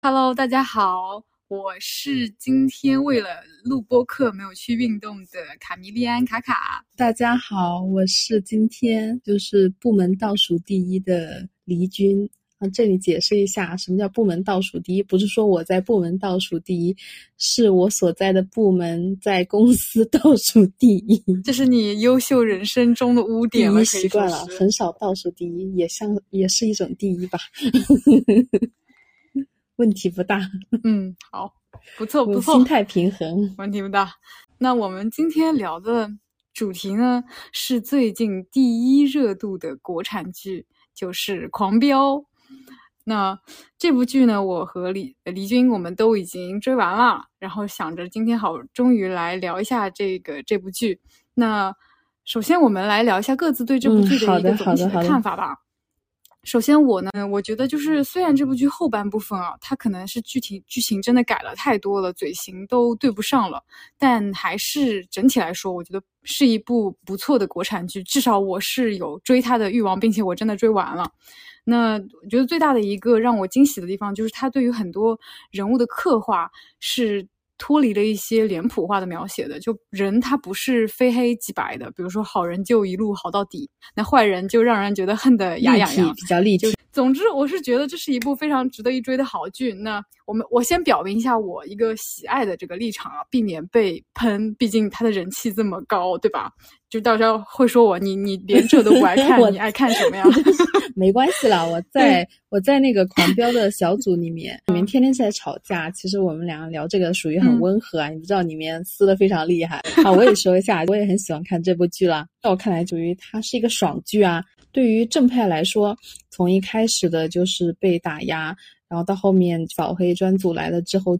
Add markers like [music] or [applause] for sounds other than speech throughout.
Hello，大家好，我是今天为了录播课没有去运动的卡米利安卡卡。大家好，我是今天就是部门倒数第一的黎军。啊，这里解释一下，什么叫部门倒数第一？不是说我在部门倒数第一，是我所在的部门在公司倒数第一。这是你优秀人生中的污点了，习惯了，很少倒数第一，也像也是一种第一吧。[laughs] 问题不大，嗯，好，不错不错，心态平衡，问题不大。那我们今天聊的主题呢，是最近第一热度的国产剧，就是《狂飙》。那这部剧呢，我和李李军我们都已经追完了，然后想着今天好，终于来聊一下这个这部剧。那首先我们来聊一下各自对这部剧的一个总体的看法吧。首先，我呢，我觉得就是虽然这部剧后半部分啊，它可能是剧情剧情真的改了太多了，嘴型都对不上了，但还是整体来说，我觉得是一部不错的国产剧。至少我是有追它的欲望，并且我真的追完了。那我觉得最大的一个让我惊喜的地方，就是它对于很多人物的刻画是。脱离了一些脸谱化的描写的，就人他不是非黑即白的，比如说好人就一路好到底，那坏人就让人觉得恨得牙痒痒，比较立体。总之，我是觉得这是一部非常值得一追的好剧。那我们我先表明一下我一个喜爱的这个立场啊，避免被喷，毕竟他的人气这么高，对吧？就到时候会说我你你连这都不爱看，[laughs] 你爱看什么呀？[laughs] 没关系啦，我 [laughs] 在我在那个狂飙的小组里面，里面天天在吵架。其实我们俩聊这个属于很温和啊，你不知道里面撕的非常厉害。啊，我也说一下，我也很喜欢看这部剧啦。在我看来，属于它是一个爽剧啊。对于正派来说，从一开始的就是被打压，然后到后面扫黑专组来了之后。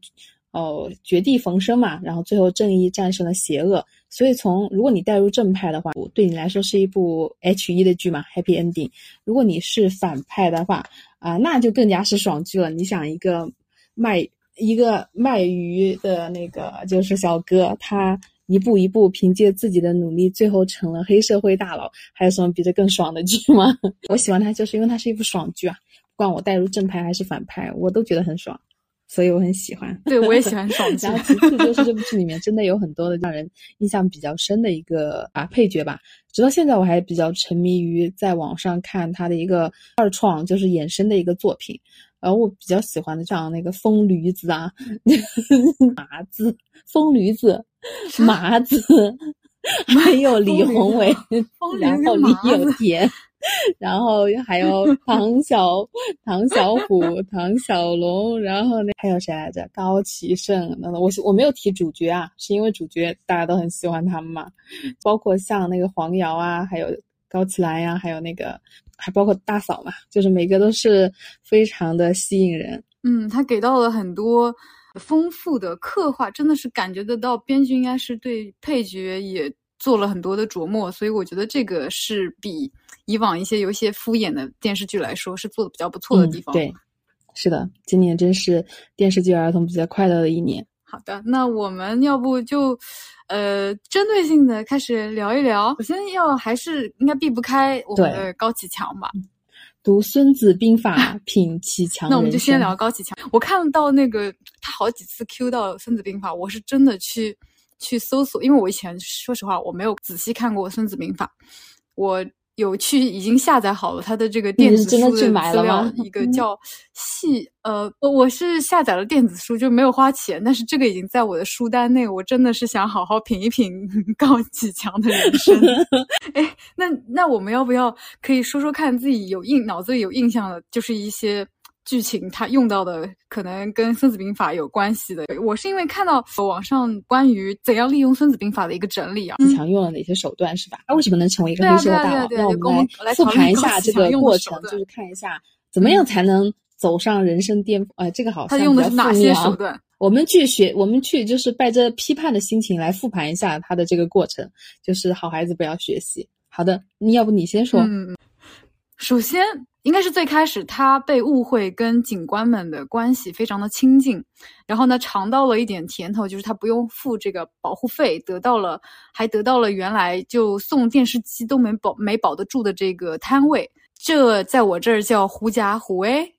哦，绝地逢生嘛，然后最后正义战胜了邪恶，所以从如果你带入正派的话，对你来说是一部 H 一的剧嘛，Happy Ending。如果你是反派的话，啊，那就更加是爽剧了。你想一个卖一个卖鱼的那个就是小哥，他一步一步凭借自己的努力，最后成了黑社会大佬，还有什么比这更爽的剧吗？[laughs] 我喜欢它，就是因为它是一部爽剧啊，不管我带入正派还是反派，我都觉得很爽。所以我很喜欢，对我也喜欢爽剧。[laughs] 然后其次就是这部剧里面真的有很多的让人印象比较深的一个啊配角吧。直到现在我还比较沉迷于在网上看他的一个二创，就是衍生的一个作品。然后我比较喜欢的像那个疯驴子啊，麻子，疯驴子，[laughs] [laughs] 麻子，还有 [laughs] 李宏伟，然后李有 [laughs] 田。然后还有唐小唐小虎、唐小龙，然后那还有谁来着？高启盛。那我我没有提主角啊，是因为主角大家都很喜欢他们嘛。包括像那个黄瑶啊，还有高启兰呀，还有那个还包括大嫂嘛，就是每个都是非常的吸引人。嗯，他给到了很多丰富的刻画，真的是感觉得到编剧应该是对配角也做了很多的琢磨，所以我觉得这个是比。以往一些有一些敷衍的电视剧来说，是做的比较不错的地方。对，是的，今年真是电视剧儿童比较快乐的一年。好的，那我们要不就，呃，针对性的开始聊一聊。首先要还是应该避不开我们的高启强吧？读《孙子兵法》，[laughs] 品其强。那我们就先聊高启强。我看到那个他好几次 Q 到《孙子兵法》，我是真的去去搜索，因为我以前说实话我没有仔细看过《孙子兵法》，我。有去已经下载好了他的这个电子书的资料，一个叫细呃，我是下载了电子书，就没有花钱，但是这个已经在我的书单内，我真的是想好好品一品高启强的人生。[laughs] 哎，那那我们要不要可以说说看自己有印脑子里有印象的，就是一些。剧情他用到的可能跟《孙子兵法》有关系的，我是因为看到网上关于怎样利用《孙子兵法》的一个整理啊，启强用了哪些手段是吧？他为什么能成为一个黑社会大佬？让我们来复盘一下这个过程，就是看一下怎么样才能走上人生巅峰。哎，这个好像他用的是哪些手段？我们去学，我们去就是带着批判的心情来复盘一下他的这个过程，就是好孩子不要学习。好的，你要不你先说？嗯首先应该是最开始他被误会跟警官们的关系非常的亲近，然后呢尝到了一点甜头，就是他不用付这个保护费，得到了还得到了原来就送电视机都没保没保得住的这个摊位，这在我这儿叫狐假虎威。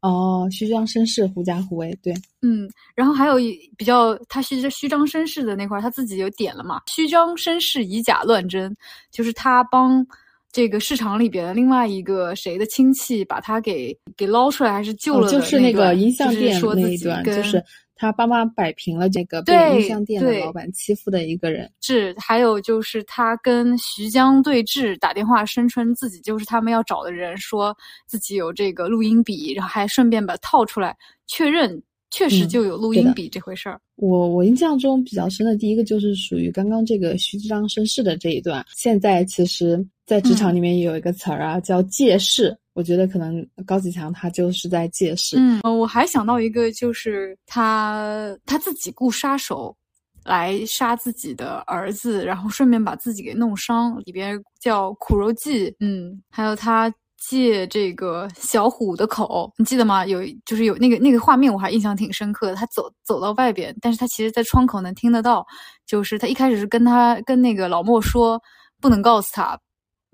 哦，虚张声势，狐假虎威，对，嗯，然后还有一比较，他虚虚张声势的那块，他自己有点了嘛，虚张声势以假乱真，就是他帮这个市场里边的另外一个谁的亲戚把他给给捞出来，还是救了，就是那个音像店那一段，就是他爸妈摆平了这个被音像店的老板欺负的一个人。是，还有就是他跟徐江对峙，打电话声称自己就是他们要找的人，说自己有这个录音笔，然后还顺便把套出来确认。确实就有录音笔这回事儿。我我印象中比较深的第一个就是属于刚刚这个虚张声势的这一段。现在其实，在职场里面有一个词儿啊，叫借势。我觉得可能高启强他就是在借势。嗯，我还想到一个，就是他他自己雇杀手来杀自己的儿子，然后顺便把自己给弄伤。里边叫苦肉计。嗯，还有他。借这个小虎的口，你记得吗？有就是有那个那个画面，我还印象挺深刻的。他走走到外边，但是他其实，在窗口能听得到。就是他一开始是跟他跟那个老莫说不能告诉他，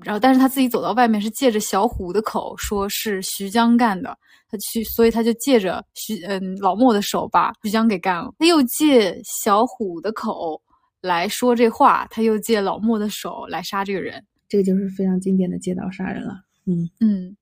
然后但是他自己走到外面是借着小虎的口说是徐江干的，他去，所以他就借着徐嗯老莫的手把徐江给干了。他又借小虎的口来说这话，他又借老莫的手来杀这个人。这个就是非常经典的借刀杀人了。嗯嗯，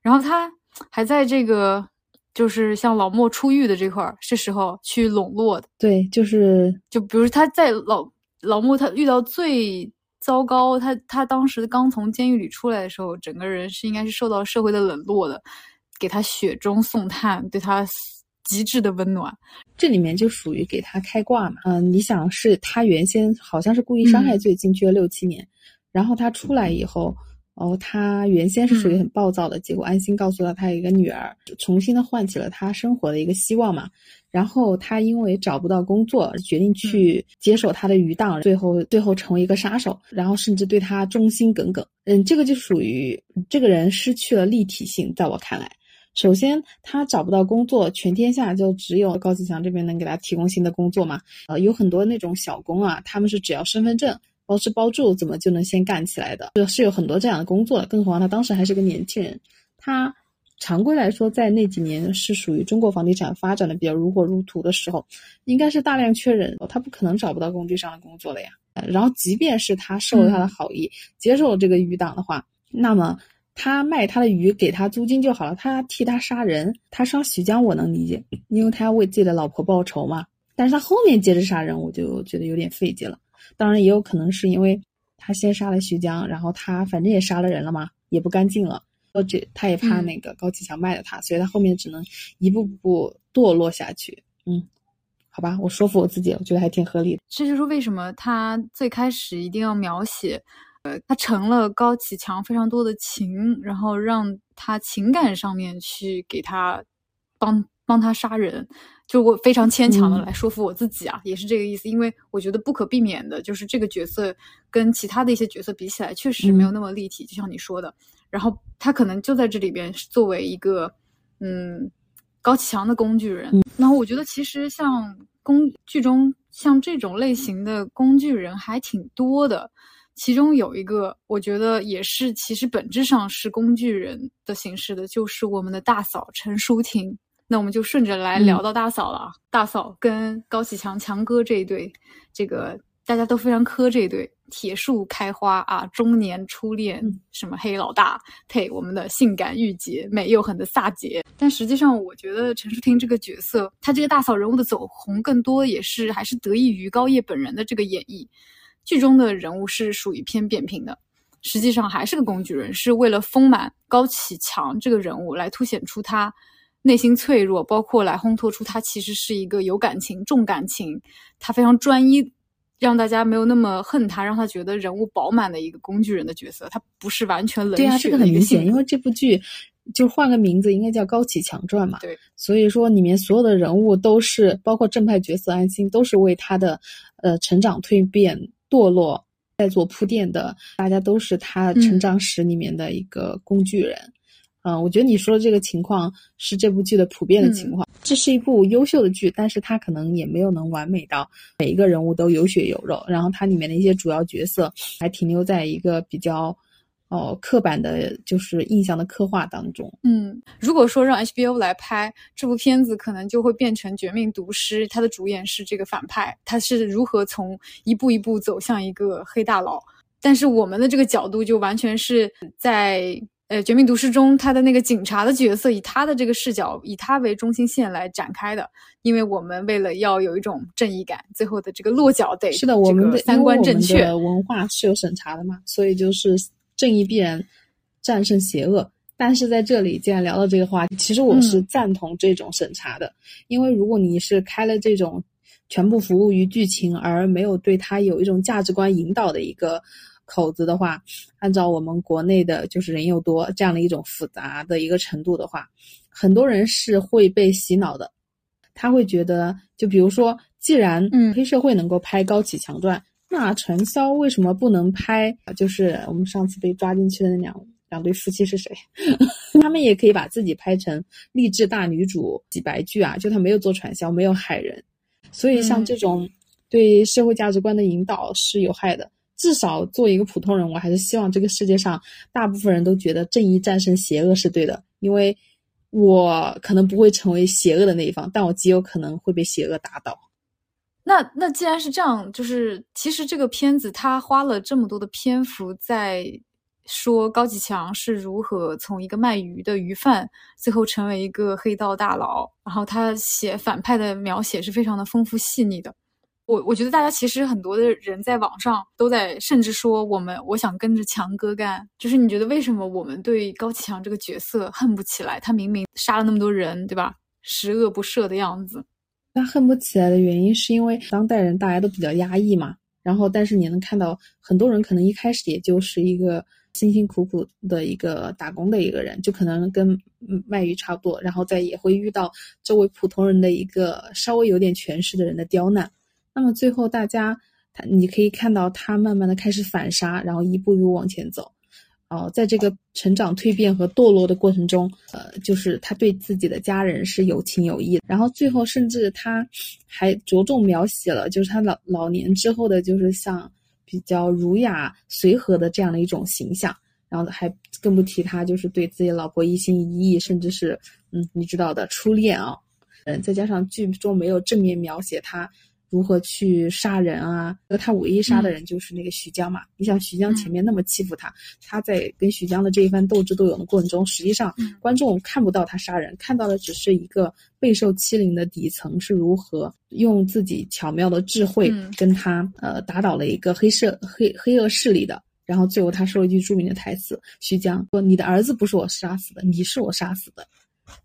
然后他还在这个，就是像老莫出狱的这块儿，是时候去笼络的。对，就是就比如他在老老莫他遇到最糟糕，他他当时刚从监狱里出来的时候，整个人是应该是受到社会的冷落的，给他雪中送炭，对他极致的温暖。这里面就属于给他开挂嘛。嗯，你想是他原先好像是故意伤害罪进去了六七年，然后他出来以后。哦，他原先是属于很暴躁的，结果安心告诉了他有一个女儿，重新的唤起了他生活的一个希望嘛。然后他因为找不到工作，决定去接手他的余档，最后最后成为一个杀手，然后甚至对他忠心耿耿。嗯，这个就属于这个人失去了立体性，在我看来，首先他找不到工作，全天下就只有高启强这边能给他提供新的工作嘛。呃，有很多那种小工啊，他们是只要身份证。包吃包住怎么就能先干起来的？就是有很多这样的工作的，更何况他当时还是个年轻人。他常规来说，在那几年是属于中国房地产发展的比较如火如荼的时候，应该是大量缺人，他不可能找不到工地上的工作了呀。然后，即便是他受了他的好意，接受了这个余党的话，那么他卖他的鱼给他租金就好了。他替他杀人，他杀徐江我能理解，因为他要为自己的老婆报仇嘛。但是他后面接着杀人，我就觉得有点费解了。当然也有可能是因为他先杀了徐江，然后他反正也杀了人了嘛，也不干净了。或者他也怕那个高启强卖了他，所以他后面只能一步步堕落下去。嗯，好吧，我说服我自己，我觉得还挺合理的。这就是为什么他最开始一定要描写，呃，他成了高启强非常多的情，然后让他情感上面去给他帮帮他杀人。就我非常牵强的来说服我自己啊，也是这个意思，因为我觉得不可避免的，就是这个角色跟其他的一些角色比起来，确实没有那么立体，就像你说的。然后他可能就在这里边作为一个嗯高启强的工具人。然后我觉得其实像工剧中像这种类型的工具人还挺多的，其中有一个我觉得也是其实本质上是工具人的形式的，就是我们的大嫂陈淑婷。那我们就顺着来聊到大嫂了啊！大嫂跟高启强强哥这一对，这个大家都非常磕这一对，铁树开花啊，中年初恋，什么黑老大配我们的性感御姐，美又狠的萨姐。但实际上，我觉得陈淑婷这个角色，她这个大嫂人物的走红，更多也是还是得益于高叶本人的这个演绎。剧中的人物是属于偏扁平的，实际上还是个工具人，是为了丰满高启强这个人物，来凸显出他。内心脆弱，包括来烘托出他其实是一个有感情、重感情，他非常专一，让大家没有那么恨他，让他觉得人物饱满的一个工具人的角色。他不是完全冷血。对啊，这个很明显，因为这部剧就换个名字，应该叫《高启强传》嘛。对，所以说里面所有的人物都是，包括正派角色安心，都是为他的呃成长、蜕变、堕落在做铺垫的，大家都是他成长史里面的一个工具人。嗯，我觉得你说的这个情况是这部剧的普遍的情况。这是一部优秀的剧，但是它可能也没有能完美到每一个人物都有血有肉，然后它里面的一些主要角色还停留在一个比较。哦，刻板的就是印象的刻画当中。嗯，如果说让 HBO 来拍这部片子，可能就会变成《绝命毒师》，他的主演是这个反派，他是如何从一步一步走向一个黑大佬。但是我们的这个角度就完全是在呃《绝命毒师》中他的那个警察的角色，以他的这个视角，以他为中心线来展开的。因为我们为了要有一种正义感，最后的这个落脚得是的，我们的三观正确，文化是有审查的嘛，所以就是。正义必然战胜邪恶，但是在这里，既然聊到这个话题，其实我是赞同这种审查的，因为如果你是开了这种全部服务于剧情，而没有对他有一种价值观引导的一个口子的话，按照我们国内的就是人又多这样的一种复杂的一个程度的话，很多人是会被洗脑的，他会觉得，就比如说，既然黑社会能够拍《高启强传》。那传销为什么不能拍？就是我们上次被抓进去的那两两对夫妻是谁？[laughs] 他们也可以把自己拍成励志大女主、洗白剧啊！就他没有做传销，没有害人，所以像这种对社会价值观的引导是有害的。至少做一个普通人，我还是希望这个世界上大部分人都觉得正义战胜邪恶是对的，因为我可能不会成为邪恶的那一方，但我极有可能会被邪恶打倒。那那既然是这样，就是其实这个片子他花了这么多的篇幅在说高启强是如何从一个卖鱼的鱼贩，最后成为一个黑道大佬，然后他写反派的描写是非常的丰富细腻的。我我觉得大家其实很多的人在网上都在甚至说我们我想跟着强哥干，就是你觉得为什么我们对高启强这个角色恨不起来？他明明杀了那么多人，对吧？十恶不赦的样子。他恨不起来的原因，是因为当代人大家都比较压抑嘛。然后，但是你能看到很多人可能一开始也就是一个辛辛苦苦的一个打工的一个人，就可能跟卖鱼差不多。然后再也会遇到周围普通人的一个稍微有点权势的人的刁难。那么最后大家，他你可以看到他慢慢的开始反杀，然后一步一步往前走。哦，在这个成长蜕变和堕落的过程中，呃，就是他对自己的家人是有情有义，然后最后甚至他还着重描写了，就是他老老年之后的，就是像比较儒雅随和的这样的一种形象，然后还更不提他就是对自己老婆一心一意，甚至是嗯，你知道的初恋啊，嗯，再加上剧中没有正面描写他。如何去杀人啊？那他唯一杀的人就是那个徐江嘛。你想徐江前面那么欺负他，他在跟徐江的这一番斗智斗勇的过程中，实际上观众看不到他杀人，看到的只是一个备受欺凌的底层是如何用自己巧妙的智慧跟他呃打倒了一个黑社黑黑恶势力的。然后最后他说了一句著名的台词：“徐江说你的儿子不是我杀死的，你是我杀死的。”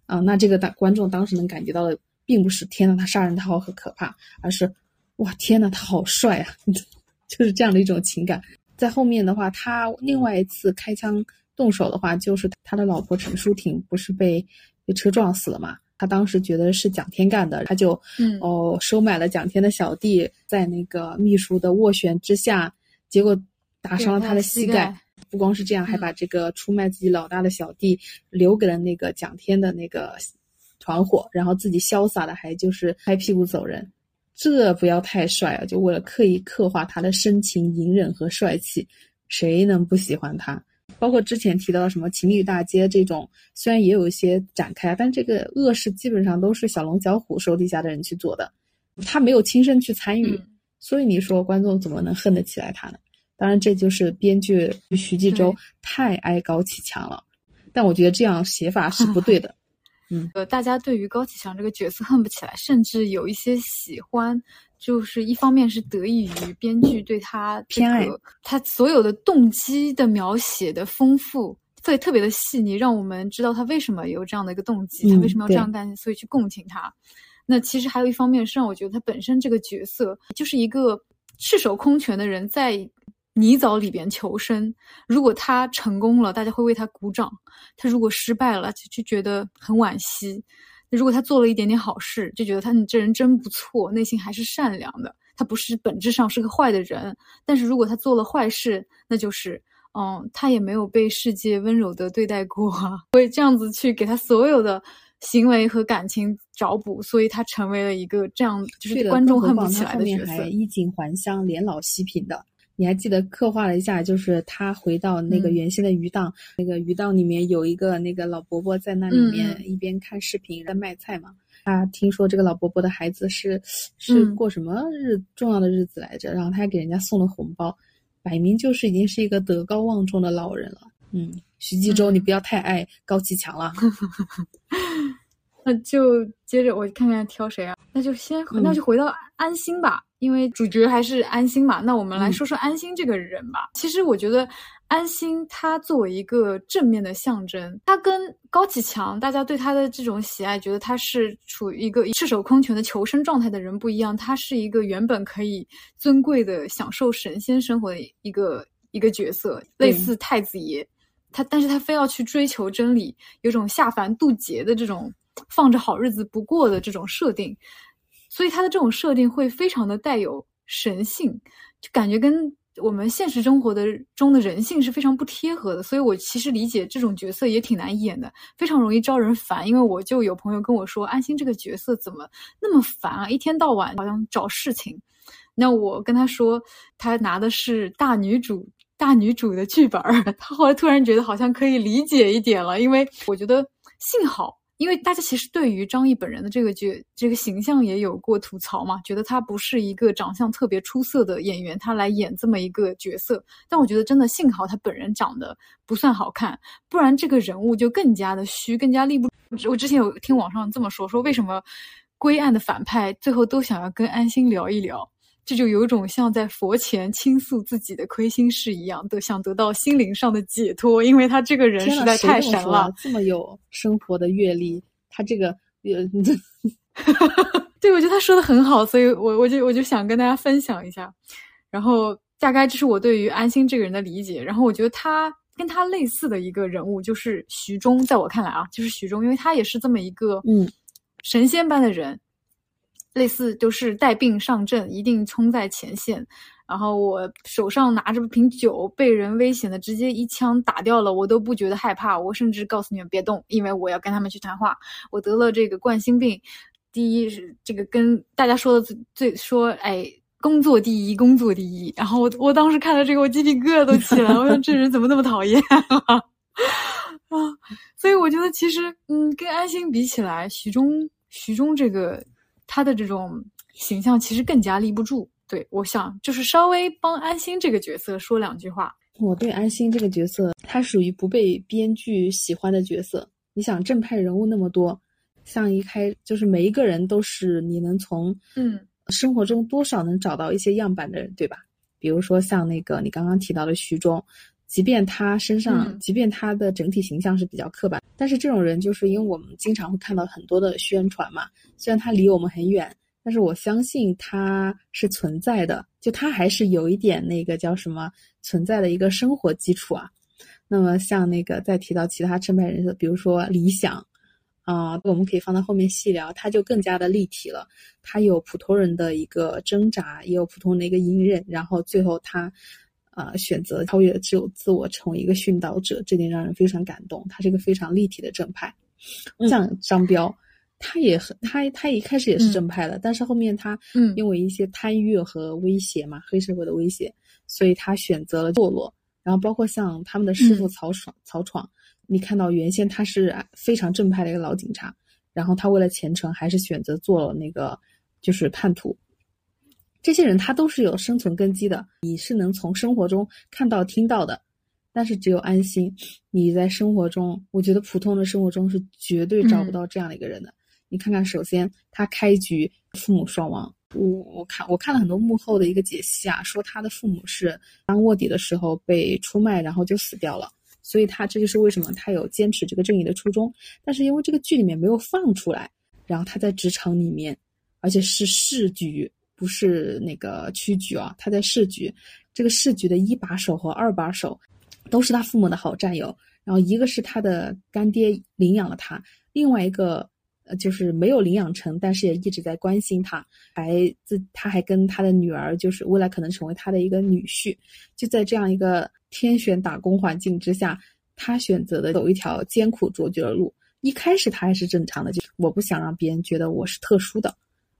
啊，那这个大观众当时能感觉到的。并不是天呐，他杀人他好可怕，而是哇天呐，他好帅啊，[laughs] 就是这样的一种情感。在后面的话，他另外一次开枪动手的话，就是他的老婆陈淑婷不是被被车撞死了嘛？他当时觉得是蒋天干的，他就哦收买了蒋天的小弟，在那个秘书的斡旋之下，结果打伤了他的膝盖。不光是这样，还把这个出卖自己老大的小弟留给了那个蒋天的那个。团伙，然后自己潇洒的还就是拍屁股走人，这不要太帅啊！就为了刻意刻画他的深情、隐忍和帅气，谁能不喜欢他？包括之前提到的什么情侣大街这种，虽然也有一些展开，但这个恶事基本上都是小龙小虎手底下的人去做的，他没有亲身去参与，所以你说观众怎么能恨得起来他呢？当然，这就是编剧徐纪周太爱高启强了，但我觉得这样写法是不对的。嗯，呃，大家对于高启强这个角色恨不起来，甚至有一些喜欢，就是一方面是得益于编剧对他偏爱，他所有的动机的描写的丰富，所以特别的细腻，让我们知道他为什么有这样的一个动机，他为什么要这样干，所以去共情他。那其实还有一方面是让我觉得他本身这个角色就是一个赤手空拳的人，在。泥沼里边求生，如果他成功了，大家会为他鼓掌；他如果失败了，就就觉得很惋惜。如果他做了一点点好事，就觉得他你这人真不错，内心还是善良的。他他不是本质上是个坏的人，但是如果他做了坏事，那就是，嗯，他也没有被世界温柔的对待过，[laughs] 会这样子去给他所有的行为和感情找补，所以他成为了一个这样就是观众恨不起来的角色，衣锦还乡，年老惜贫的。你还记得刻画了一下，就是他回到那个原先的鱼档，那个鱼档里面有一个那个老伯伯在那里面一边看视频在卖菜嘛。他听说这个老伯伯的孩子是是过什么日重要的日子来着，然后他还给人家送了红包，摆明就是已经是一个德高望重的老人了。嗯，徐纪周，你不要太爱高启强了。[laughs] 那就接着我看看挑谁啊？那就先那就回到安心吧。因为主角还是安心嘛，那我们来说说安心这个人吧。其实我觉得安心他作为一个正面的象征，他跟高启强大家对他的这种喜爱，觉得他是处于一个赤手空拳的求生状态的人不一样，他是一个原本可以尊贵的享受神仙生活的一个一个角色，类似太子爷。他但是他非要去追求真理，有种下凡渡劫的这种放着好日子不过的这种设定。所以他的这种设定会非常的带有神性，就感觉跟我们现实生活的中的人性是非常不贴合的。所以我其实理解这种角色也挺难演的，非常容易招人烦。因为我就有朋友跟我说，安心这个角色怎么那么烦啊，一天到晚好像找事情。那我跟他说，他拿的是大女主大女主的剧本儿，[laughs] 他后来突然觉得好像可以理解一点了，因为我觉得幸好。因为大家其实对于张译本人的这个角这个形象也有过吐槽嘛，觉得他不是一个长相特别出色的演员，他来演这么一个角色。但我觉得真的幸好他本人长得不算好看，不然这个人物就更加的虚，更加立不。我之前有听网上这么说，说为什么归案的反派最后都想要跟安心聊一聊。这就有种像在佛前倾诉自己的亏心事一样，的想得到心灵上的解脱，因为他这个人实在太神了，这么有生活的阅历，他这个呃，[laughs] 对我觉得他说的很好，所以我我就我就想跟大家分享一下，然后大概这是我对于安心这个人的理解，然后我觉得他跟他类似的一个人物就是徐忠，在我看来啊，就是徐忠，因为他也是这么一个嗯。神仙般的人。类似就是带病上阵，一定冲在前线。然后我手上拿着瓶酒，被人危险的直接一枪打掉了，我都不觉得害怕。我甚至告诉你们别动，因为我要跟他们去谈话。我得了这个冠心病，第一是这个跟大家说的最最说，哎，工作第一，工作第一。然后我我当时看到这个，我鸡皮疙瘩都起来了。我说这人怎么那么讨厌啊？[laughs] 啊！所以我觉得其实，嗯，跟安心比起来，徐忠徐忠这个。他的这种形象其实更加立不住。对我想就是稍微帮安心这个角色说两句话。我对安心这个角色，他属于不被编剧喜欢的角色。你想正派人物那么多，像一开就是每一个人都是你能从嗯生活中多少能找到一些样板的人，对吧？比如说像那个你刚刚提到的徐忠，即便他身上，即便他的整体形象是比较刻板，但是这种人就是因为我们经常会看到很多的宣传嘛。虽然他离我们很远，但是我相信他是存在的，就他还是有一点那个叫什么存在的一个生活基础啊。那么像那个再提到其他正派人设，比如说理想啊，我们可以放到后面细聊，他就更加的立体了。他有普通人的一个挣扎，也有普通人的一个隐忍，然后最后他啊选择超越只有自我，成为一个殉道者，这点让人非常感动。他是一个非常立体的正派，像张彪。他也很，他他一开始也是正派的，但是后面他嗯，因为一些贪欲和威胁嘛，黑社会的威胁，所以他选择了堕落。然后包括像他们的师傅曹爽，曹闯，你看到原先他是非常正派的一个老警察，然后他为了前程还是选择做了那个就是叛徒。这些人他都是有生存根基的，你是能从生活中看到听到的，但是只有安心，你在生活中，我觉得普通的生活中是绝对找不到这样的一个人的。你看看，首先他开局父母双亡，我我看我看了很多幕后的一个解析啊，说他的父母是当卧底的时候被出卖，然后就死掉了，所以他这就是为什么他有坚持这个正义的初衷。但是因为这个剧里面没有放出来，然后他在职场里面，而且是市局，不是那个区局啊，他在市局，这个市局的一把手和二把手都是他父母的好战友，然后一个是他的干爹领养了他，另外一个。呃，就是没有领养成，但是也一直在关心他，还自他还跟他的女儿，就是未来可能成为他的一个女婿。就在这样一个天选打工环境之下，他选择的走一条艰苦卓绝的路。一开始他还是正常的，就是我不想让别人觉得我是特殊的，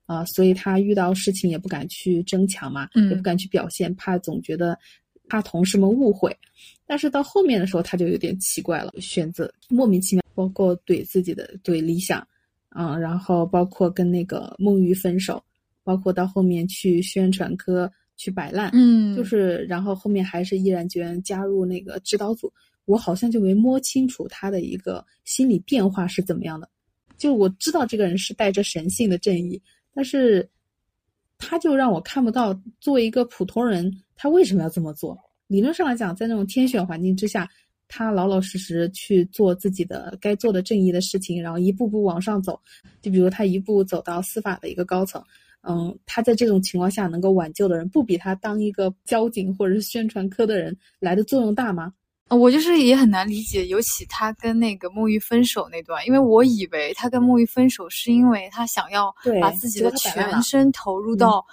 啊，所以他遇到事情也不敢去争抢嘛，也不敢去表现，怕总觉得怕同事们误会。但是到后面的时候，他就有点奇怪了，选择莫名其妙，包括怼自己的怼理想，嗯，然后包括跟那个孟玉分手，包括到后面去宣传科去摆烂，嗯，就是然后后面还是毅然决然加入那个指导组。我好像就没摸清楚他的一个心理变化是怎么样的，就我知道这个人是带着神性的正义，但是他就让我看不到作为一个普通人他为什么要这么做。理论上来讲，在那种天选环境之下，他老老实实去做自己的该做的正义的事情，然后一步步往上走。就比如他一步走到司法的一个高层，嗯，他在这种情况下能够挽救的人，不比他当一个交警或者是宣传科的人来的作用大吗？我就是也很难理解，尤其他跟那个沐浴分手那段，因为我以为他跟沐浴分手是因为他想要把自己的全身投入到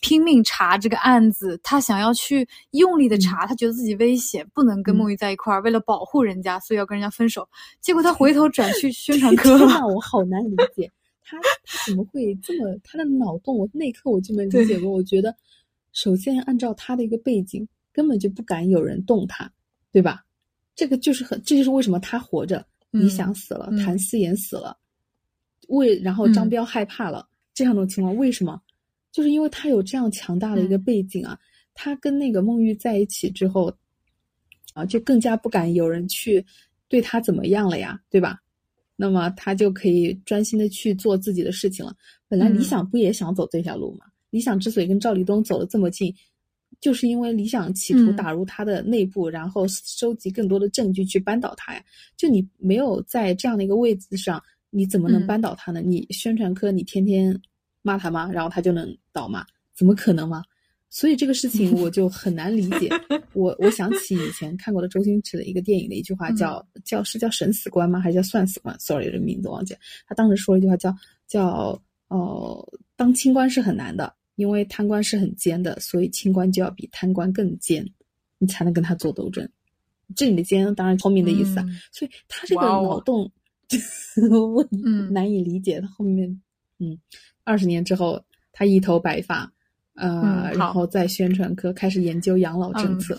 拼命查这个案子，他想要去用力的查，他觉得自己危险，不能跟沐浴在一块儿，为了保护人家，所以要跟人家分手。结果他回头转去宣 [laughs] 传科了，[laughs] 我好难理解他他怎么会这么他的脑洞，我那一刻我就没理解过。我觉得首先按照他的一个背景，根本就不敢有人动他。对吧？这个就是很，这就是为什么他活着，李想死了，谭思言死了，为然后张彪害怕了，这样的情况为什么？就是因为他有这样强大的一个背景啊，他跟那个孟玉在一起之后，啊，就更加不敢有人去对他怎么样了呀，对吧？那么他就可以专心的去做自己的事情了。本来理想不也想走这条路吗？理想之所以跟赵立东走得这么近。就是因为理想企图打入他的内部，然后收集更多的证据去扳倒他呀。就你没有在这样的一个位置上，你怎么能扳倒他呢？你宣传科你天天骂他吗？然后他就能倒吗？怎么可能吗？所以这个事情我就很难理解。[laughs] 我我想起以前看过的周星驰的一个电影的一句话，叫叫是叫审死官吗？还是叫算死官？Sorry，这名字忘记了。他当时说了一句话，叫叫呃，当清官是很难的。因为贪官是很奸的，所以清官就要比贪官更奸，你才能跟他做斗争。这里的奸当然聪明的意思啊，所以他这个脑洞 [laughs] 我难以理解。他后面，嗯，二十年之后，他一头白发，呃，然后在宣传科开始研究养老政策。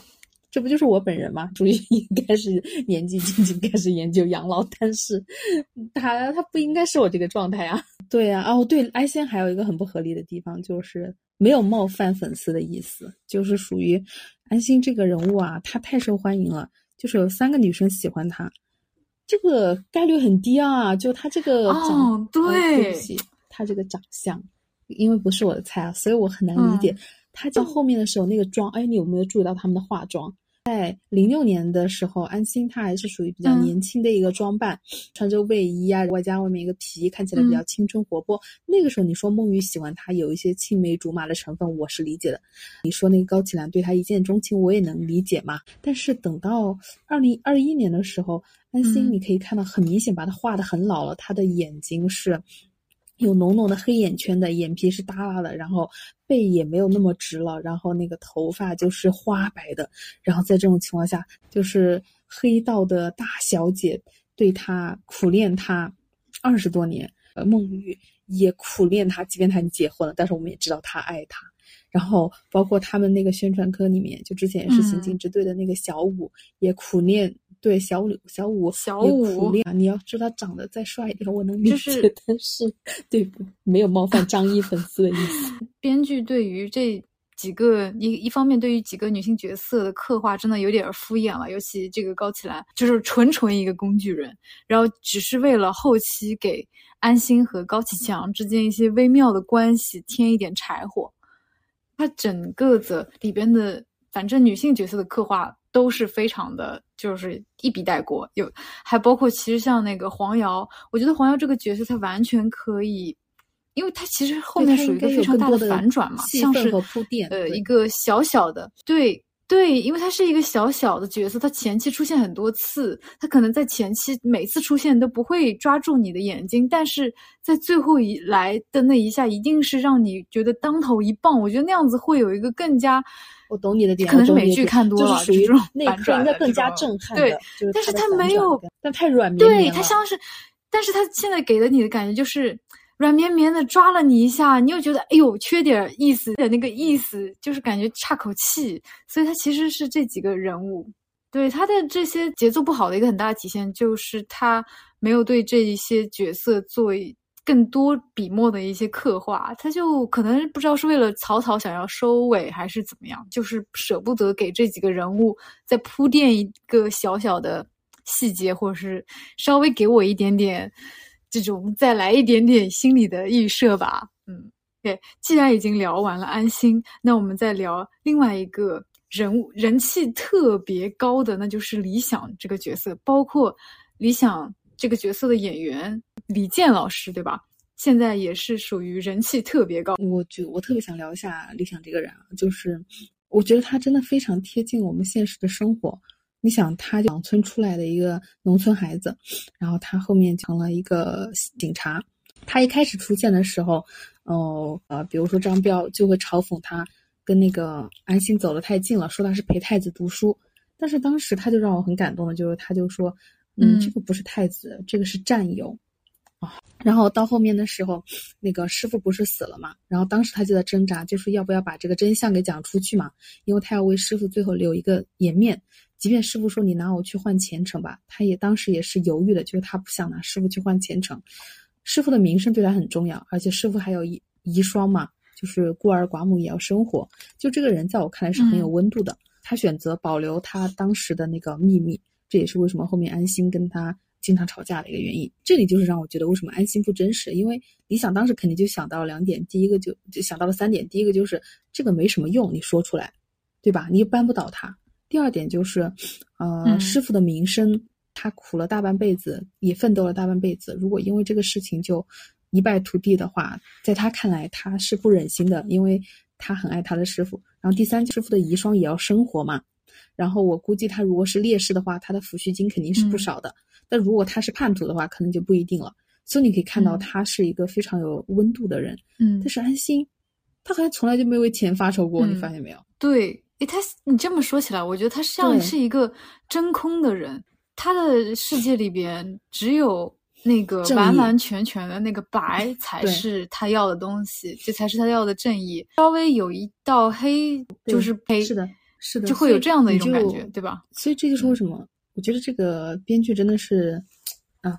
这不就是我本人吗？注意，应该是年纪轻轻开始研究养老，但是他他不应该是我这个状态啊。对呀，哦对，安心还有一个很不合理的地方，就是没有冒犯粉丝的意思，就是属于安心这个人物啊，他太受欢迎了，就是有三个女生喜欢他，这个概率很低啊。就他这个长，对不起，他这个长相，因为不是我的菜啊，所以我很难理解他到后面的时候那个妆。哎，你有没有注意到他们的化妆？在零六年的时候，安心她还是属于比较年轻的一个装扮，穿着卫衣啊，外加外面一个皮衣，看起来比较青春活泼。那个时候，你说梦雨喜欢她有一些青梅竹马的成分，我是理解的。你说那个高启兰对她一见钟情，我也能理解嘛。但是等到二零二一年的时候，安心你可以看到很明显把她画的很老了，她的眼睛是。有浓浓的黑眼圈的，眼皮是耷拉的，然后背也没有那么直了，然后那个头发就是花白的，然后在这种情况下，就是黑道的大小姐对他苦练他二十多年，呃，孟玉也苦练他，即便他已经结婚了，但是我们也知道他爱他。然后包括他们那个宣传科里面，就之前也是刑警支队的那个小五也苦练。对小五小五小五，你要说他长得再帅一点，我能理解，但是对不没有冒犯张译粉丝的意思。[laughs] 编剧对于这几个一一方面，对于几个女性角色的刻画真的有点敷衍了，尤其这个高启兰，就是纯纯一个工具人，然后只是为了后期给安心和高启强之间一些微妙的关系添一点柴火。他整个的里边的，反正女性角色的刻画。都是非常的，就是一笔带过。有还包括，其实像那个黄瑶，我觉得黄瑶这个角色，她完全可以，因为她其实后面属于一个非常大的反转嘛，像是呃，一个小小的对对，因为他是一个小小的角色，他前期出现很多次，他可能在前期每次出现都不会抓住你的眼睛，但是在最后一来的那一下，一定是让你觉得当头一棒。我觉得那样子会有一个更加，我懂你的点，可能是美剧看多了，就是属于那一刻应该更加震撼对，但是他没有，但太软绵绵对他像是，但是他现在给的你的感觉就是。软绵绵的抓了你一下，你又觉得哎呦缺点意思的那个意思，就是感觉差口气。所以他其实是这几个人物，对他的这些节奏不好的一个很大的体现，就是他没有对这一些角色做更多笔墨的一些刻画。他就可能不知道是为了草草想要收尾，还是怎么样，就是舍不得给这几个人物再铺垫一个小小的细节，或者是稍微给我一点点。这种再来一点点心理的预设吧，嗯，对。既然已经聊完了安心，那我们再聊另外一个人物，人气特别高的，那就是李想这个角色，包括李想这个角色的演员李健老师，对吧？现在也是属于人气特别高。我觉我特别想聊一下李想这个人啊，就是我觉得他真的非常贴近我们现实的生活。你想，他养村出来的一个农村孩子，然后他后面成了一个警察。他一开始出现的时候，哦，呃，比如说张彪就会嘲讽他跟那个安心走得太近了，说他是陪太子读书。但是当时他就让我很感动的，就是他就说，嗯，这个不是太子，这个是战友。啊，然后到后面的时候，那个师傅不是死了嘛？然后当时他就在挣扎，就是要不要把这个真相给讲出去嘛？因为他要为师傅最后留一个颜面。即便师傅说你拿我去换前程吧，他也当时也是犹豫的，就是他不想拿师傅去换前程。师傅的名声对他很重要，而且师傅还有遗遗孀嘛，就是孤儿寡母也要生活。就这个人在我看来是很有温度的。他选择保留他当时的那个秘密，这也是为什么后面安心跟他经常吵架的一个原因。这里就是让我觉得为什么安心不真实，因为李想当时肯定就想到了两点，第一个就就想到了三点，第一个就是这个没什么用，你说出来，对吧？你又扳不倒他。第二点就是，呃，师傅的名声，他苦了大半辈子，也奋斗了大半辈子。如果因为这个事情就一败涂地的话，在他看来他是不忍心的，因为他很爱他的师傅。然后第三，师傅的遗孀也要生活嘛。然后我估计他如果是烈士的话，他的抚恤金肯定是不少的。但如果他是叛徒的话，可能就不一定了。所以你可以看到，他是一个非常有温度的人。嗯，但是安心，他好像从来就没为钱发愁过，你发现没有？对。诶，他你这么说起来，我觉得他像是一个真空的人，他的世界里边只有那个完完全全的那个白才是他要的东西，这才是他要的正义。稍微有一道黑，就是黑，是的，是的，就会有这样的一种感觉，对吧？所以这就是为什么我觉得这个编剧真的是啊，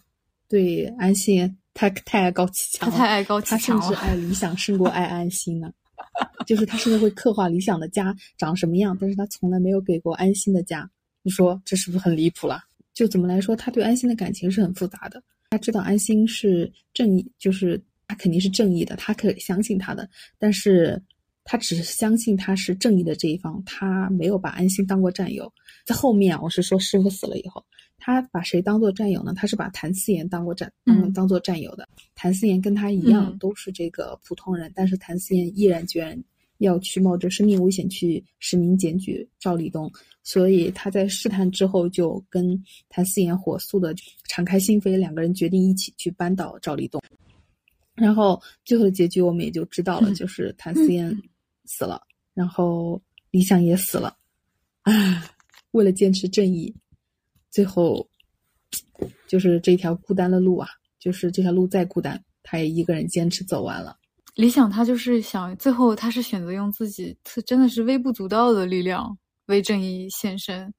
对安心他太爱高启强，他太爱高启强，他甚至爱理想胜过 [laughs] 爱安心呢。就是他甚至会刻画理想的家长什么样，但是他从来没有给过安心的家。你说这是不是很离谱了？就怎么来说，他对安心的感情是很复杂的。他知道安心是正义，就是他肯定是正义的，他可以相信他的。但是他只相信他是正义的这一方，他没有把安心当过战友。在后面，我是说师傅死了以后。他把谁当做战友呢？他是把谭嗣言当过战，嗯，当做战友的。谭嗣言跟他一样，都是这个普通人，但是谭嗣言毅然决然要去冒着生命危险去实名检举赵立东，所以他在试探之后就跟谭嗣言火速的敞开心扉，两个人决定一起去扳倒赵立东。然后最后的结局我们也就知道了，就是谭嗣言死了，然后李想也死了，啊，为了坚持正义。最后，就是这条孤单的路啊，就是这条路再孤单，他也一个人坚持走完了。理想他就是想，最后他是选择用自己，真的是微不足道的力量为正义献身，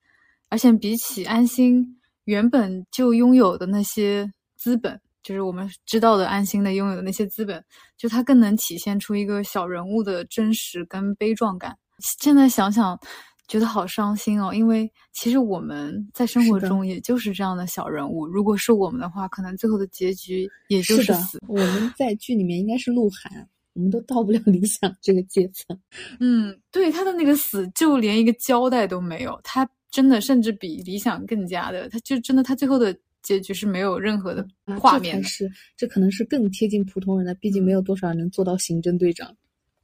而且比起安心原本就拥有的那些资本，就是我们知道的安心的拥有的那些资本，就他更能体现出一个小人物的真实跟悲壮感。现在想想。觉得好伤心哦，因为其实我们在生活中也就是这样的小人物。如果是我们的话，可能最后的结局也就是死。我们在剧里面应该是鹿晗，我们都到不了理想这个阶层。[laughs] 嗯，对他的那个死，就连一个交代都没有。他真的甚至比理想更加的，他就真的他最后的结局是没有任何的画面。是，这可能是更贴近普通人的，毕竟没有多少人能做到刑侦队长。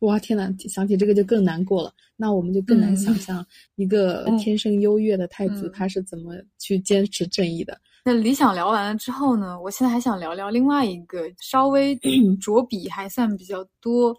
哇天呐，想起这个就更难过了。那我们就更难想象一个 [laughs] 天生优越的太子他是怎么去坚持正义的。那理想聊完了之后呢，我现在还想聊聊另外一个稍微 [clears throat] 着笔还算比较多，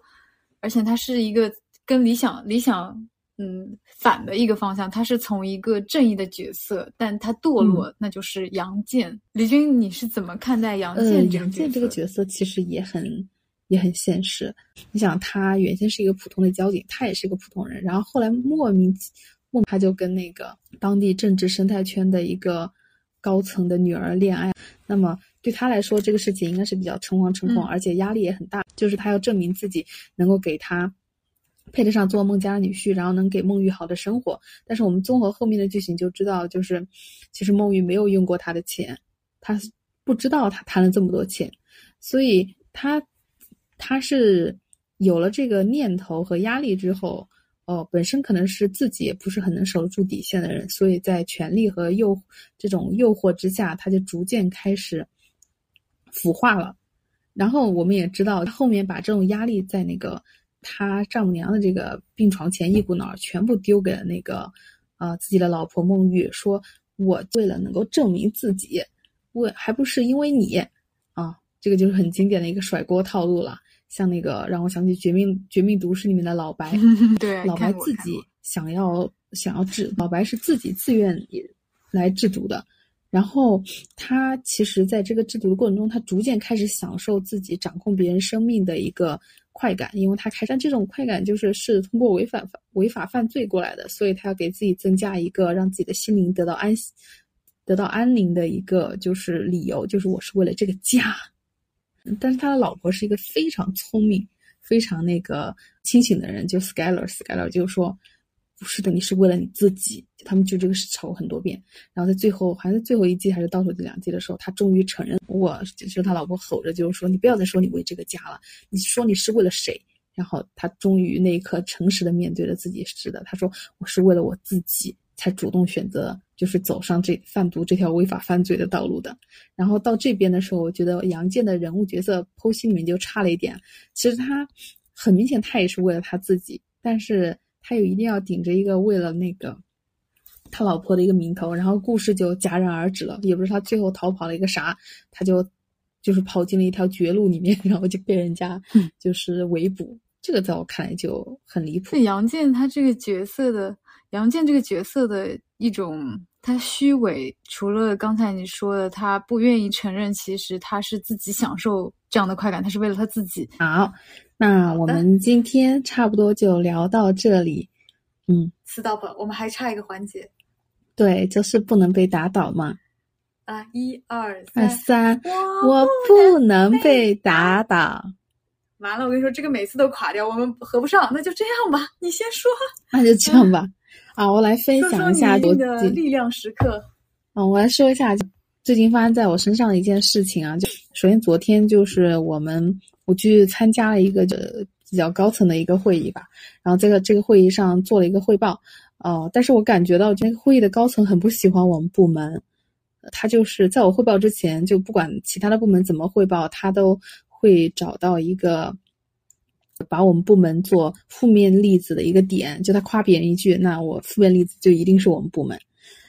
而且它是一个跟理想理想嗯反的一个方向。他是从一个正义的角色，但他堕落，那就是杨戬。李军，你是怎么看待杨戬？杨戬这个角色其实也很也很现实。你想，他原先是一个普通的交警，他也是一个普通人，然后后来莫名莫他就跟那个当地政治生态圈的一个。高层的女儿恋爱，那么对他来说，这个事情应该是比较诚惶诚恐，而且压力也很大。就是他要证明自己能够给他配得上做孟家的女婿，然后能给孟玉好的生活。但是我们综合后面的剧情就知道，就是其实孟玉没有用过他的钱，他不知道他贪了这么多钱，所以他他是有了这个念头和压力之后。哦，本身可能是自己也不是很能守住底线的人，所以在权力和诱这种诱惑之下，他就逐渐开始腐化了。然后我们也知道，后面把这种压力在那个他丈母娘的这个病床前一股脑全部丢给了那个呃自己的老婆孟玉，说我为了能够证明自己，为还不是因为你啊，这个就是很经典的一个甩锅套路了。像那个让我想起《绝命绝命毒师》里面的老白，[laughs] 对，老白自己想要想要制，老白是自己自愿来制毒的。然后他其实在这个制毒的过程中，他逐渐开始享受自己掌控别人生命的一个快感，因为他开但这种快感就是是通过违法违法犯罪过来的，所以他要给自己增加一个让自己的心灵得到安得到安宁的一个就是理由，就是我是为了这个家。但是他的老婆是一个非常聪明、非常那个清醒的人，就 Skyler，Skyler 就是说：“不是的，你是为了你自己。”他们就这个事吵过很多遍，然后在最后，还是最后一季还是倒数第两季的时候，他终于承认，我就是他老婆吼着就是说：“你不要再说你为这个家了，你说你是为了谁？”然后他终于那一刻诚实的面对了自己，是的，他说：“我是为了我自己。”才主动选择就是走上这贩毒这条违法犯罪的道路的。然后到这边的时候，我觉得杨建的人物角色剖析里面就差了一点。其实他很明显，他也是为了他自己，但是他又一定要顶着一个为了那个他老婆的一个名头，然后故事就戛然而止了。也不是他最后逃跑了一个啥，他就就是跑进了一条绝路里面，[laughs] 然后就被人家就是围捕。这个在我看来就很离谱。杨建他这个角色的。杨建这个角色的一种，他虚伪，除了刚才你说的，他不愿意承认，其实他是自己享受这样的快感，他是为了他自己。好，那我们今天差不多就聊到这里。嗯，stop，我们还差一个环节。对，就是不能被打倒嘛。啊，一二三，三，我不能被打倒。完了，我跟你说，这个每次都垮掉，我们合不上，那就这样吧，你先说。[laughs] 那就这样吧。[laughs] 啊，我来分享一下我的力量时刻。啊，我来说一下最近发生在我身上的一件事情啊。就首先昨天就是我们我去参加了一个呃比较高层的一个会议吧，然后这个这个会议上做了一个汇报。哦，但是我感觉到这个会议的高层很不喜欢我们部门，他就是在我汇报之前，就不管其他的部门怎么汇报，他都会找到一个。把我们部门做负面例子的一个点，就他夸别人一句，那我负面例子就一定是我们部门，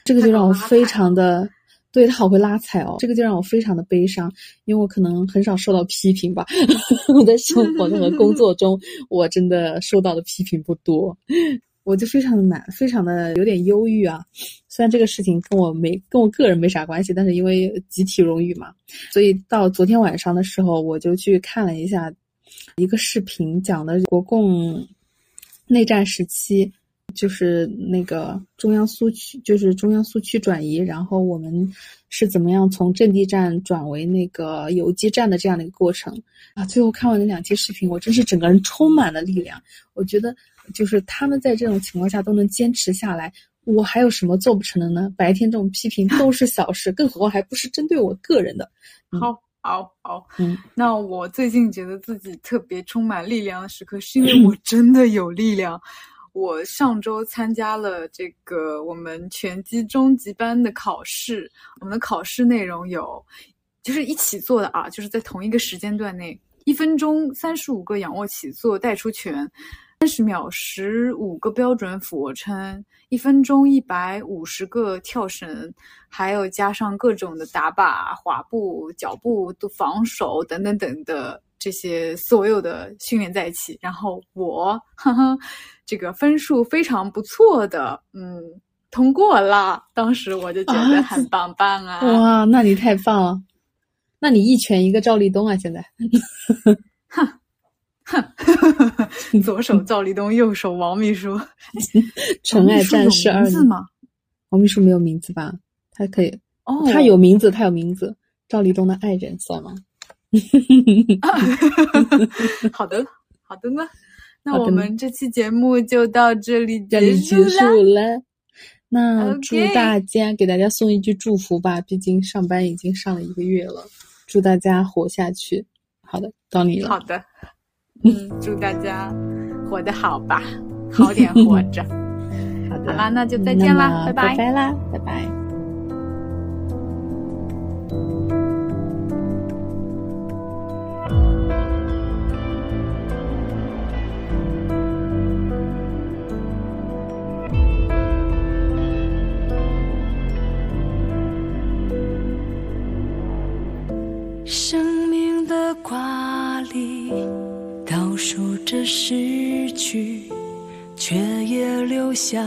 这个就让我非常的，对他好会拉踩哦，这个就让我非常的悲伤，因为我可能很少受到批评吧，[laughs] 我在生活中和工作中，我真的受到的批评不多，我就非常的难，非常的有点忧郁啊。虽然这个事情跟我没跟我个人没啥关系，但是因为集体荣誉嘛，所以到昨天晚上的时候，我就去看了一下。一个视频讲的国共内战时期，就是那个中央苏区，就是中央苏区转移，然后我们是怎么样从阵地战转为那个游击战的这样的一个过程啊！最后看完那两期视频，我真是整个人充满了力量。我觉得，就是他们在这种情况下都能坚持下来，我还有什么做不成的呢？白天这种批评都是小事，更何况还不是针对我个人的。好。好好，嗯，那我最近觉得自己特别充满力量的时刻，是因为 [clears throat] 我真的有力量。我上周参加了这个我们拳击中级班的考试，我们的考试内容有，就是一起做的啊，就是在同一个时间段内，一分钟三十五个仰卧起坐带出拳，三十秒十五个标准俯卧撑，一分钟一百五十个跳绳，还有加上各种的打靶、滑步、脚步的防守等等等的这些所有的训练在一起，然后我，呵呵，这个分数非常不错的，嗯，通过了。当时我就觉得很棒棒啊！哇，那你太棒了！那你一拳一个赵立东啊！现在，哼 [laughs] 哼，[laughs] 左手赵立东，右手王秘书，[laughs] 纯爱战士二字吗？王秘书没有名字吧？他可以哦，他有名字，他有名字。赵立东的爱人算吗？[laughs] 好的，好的呢。那我们这期节目就到这里结束了。那祝大家给大家送一句祝福吧，毕竟上班已经上了一个月了。祝大家活下去。好的，到你了。好的，嗯，[laughs] 祝大家活得好吧，好点活着。[laughs] 好的，好啦，那就再见啦，拜拜，拜拜啦，拜拜。失去，却也留下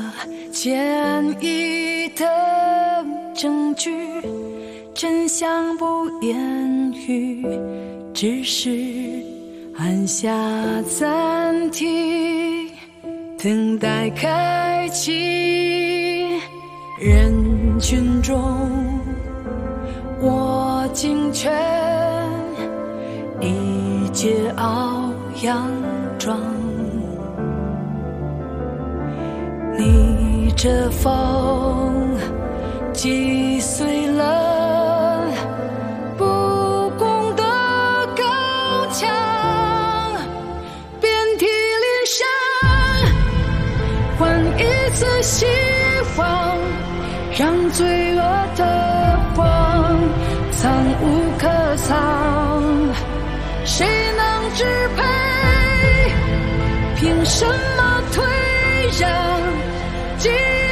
坚毅的证据。真相不言语，只是按下暂停，等待开启。人群中，握紧拳，一介傲扬。装，逆着风击碎了不公的高墙，遍体鳞伤，换一次希望，让罪恶的光藏无可藏，谁能知？凭什么退让？